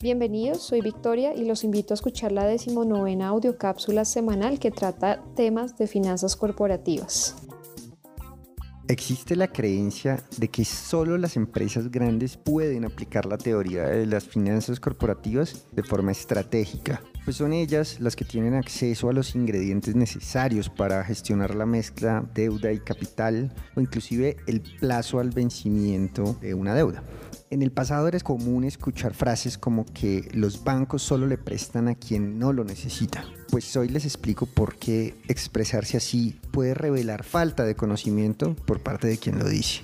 Bienvenidos, soy Victoria y los invito a escuchar la decimonovena audiocápsula semanal que trata temas de finanzas corporativas. Existe la creencia de que solo las empresas grandes pueden aplicar la teoría de las finanzas corporativas de forma estratégica, pues son ellas las que tienen acceso a los ingredientes necesarios para gestionar la mezcla deuda y capital o inclusive el plazo al vencimiento de una deuda. En el pasado era común escuchar frases como que los bancos solo le prestan a quien no lo necesita. Pues hoy les explico por qué expresarse así puede revelar falta de conocimiento por parte de quien lo dice.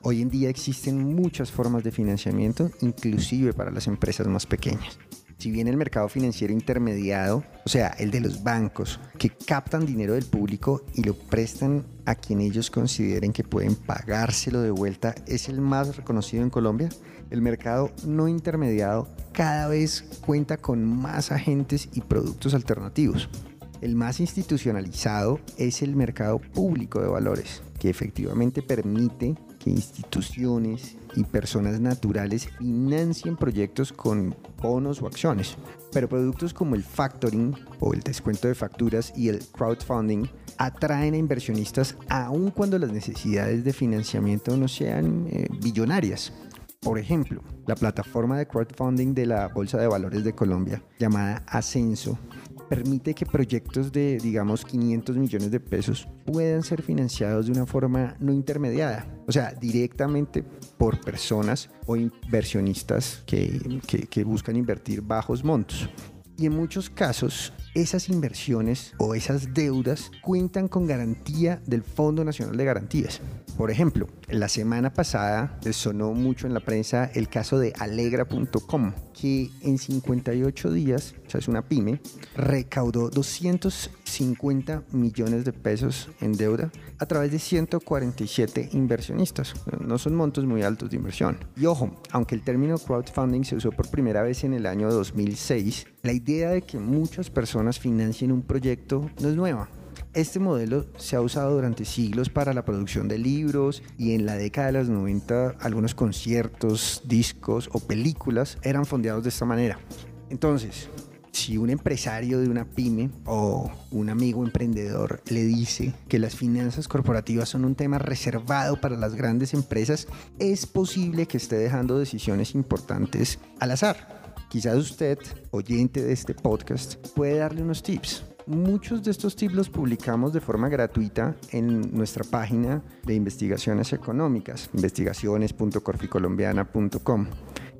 Hoy en día existen muchas formas de financiamiento, inclusive para las empresas más pequeñas. Si bien el mercado financiero intermediado, o sea, el de los bancos, que captan dinero del público y lo prestan a quien ellos consideren que pueden pagárselo de vuelta, es el más reconocido en Colombia, el mercado no intermediado cada vez cuenta con más agentes y productos alternativos. El más institucionalizado es el mercado público de valores, que efectivamente permite que instituciones y personas naturales financien proyectos con bonos o acciones. Pero productos como el factoring o el descuento de facturas y el crowdfunding atraen a inversionistas aun cuando las necesidades de financiamiento no sean eh, billonarias. Por ejemplo, la plataforma de crowdfunding de la Bolsa de Valores de Colombia, llamada Ascenso, permite que proyectos de, digamos, 500 millones de pesos puedan ser financiados de una forma no intermediada, o sea, directamente por personas o inversionistas que, que buscan invertir bajos montos. Y en muchos casos, esas inversiones o esas deudas cuentan con garantía del Fondo Nacional de Garantías. Por ejemplo, la semana pasada sonó mucho en la prensa el caso de Alegra.com, que en 58 días, o sea, es una pyme, recaudó 250 millones de pesos en deuda a través de 147 inversionistas. No son montos muy altos de inversión. Y ojo, aunque el término crowdfunding se usó por primera vez en el año 2006, la idea de que muchas personas financien un proyecto no es nueva. Este modelo se ha usado durante siglos para la producción de libros y en la década de los 90 algunos conciertos, discos o películas eran fondeados de esta manera. Entonces, si un empresario de una pyme o un amigo emprendedor le dice que las finanzas corporativas son un tema reservado para las grandes empresas, es posible que esté dejando decisiones importantes al azar. Quizás usted, oyente de este podcast, puede darle unos tips Muchos de estos tips los publicamos de forma gratuita en nuestra página de investigaciones económicas, investigaciones.corficolombiana.com.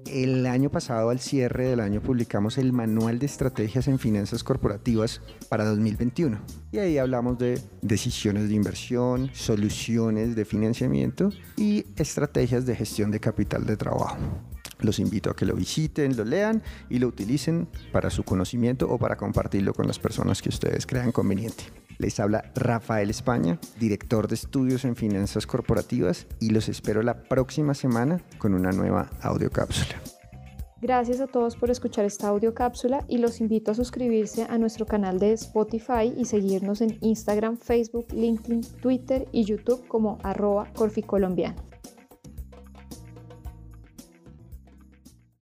El año pasado, al cierre del año, publicamos el Manual de Estrategias en Finanzas Corporativas para 2021. Y ahí hablamos de decisiones de inversión, soluciones de financiamiento y estrategias de gestión de capital de trabajo. Los invito a que lo visiten, lo lean y lo utilicen para su conocimiento o para compartirlo con las personas que ustedes crean conveniente. Les habla Rafael España, director de estudios en finanzas corporativas y los espero la próxima semana con una nueva audiocápsula. Gracias a todos por escuchar esta audiocápsula y los invito a suscribirse a nuestro canal de Spotify y seguirnos en Instagram, Facebook, LinkedIn, Twitter y YouTube como arroba corficolombiano.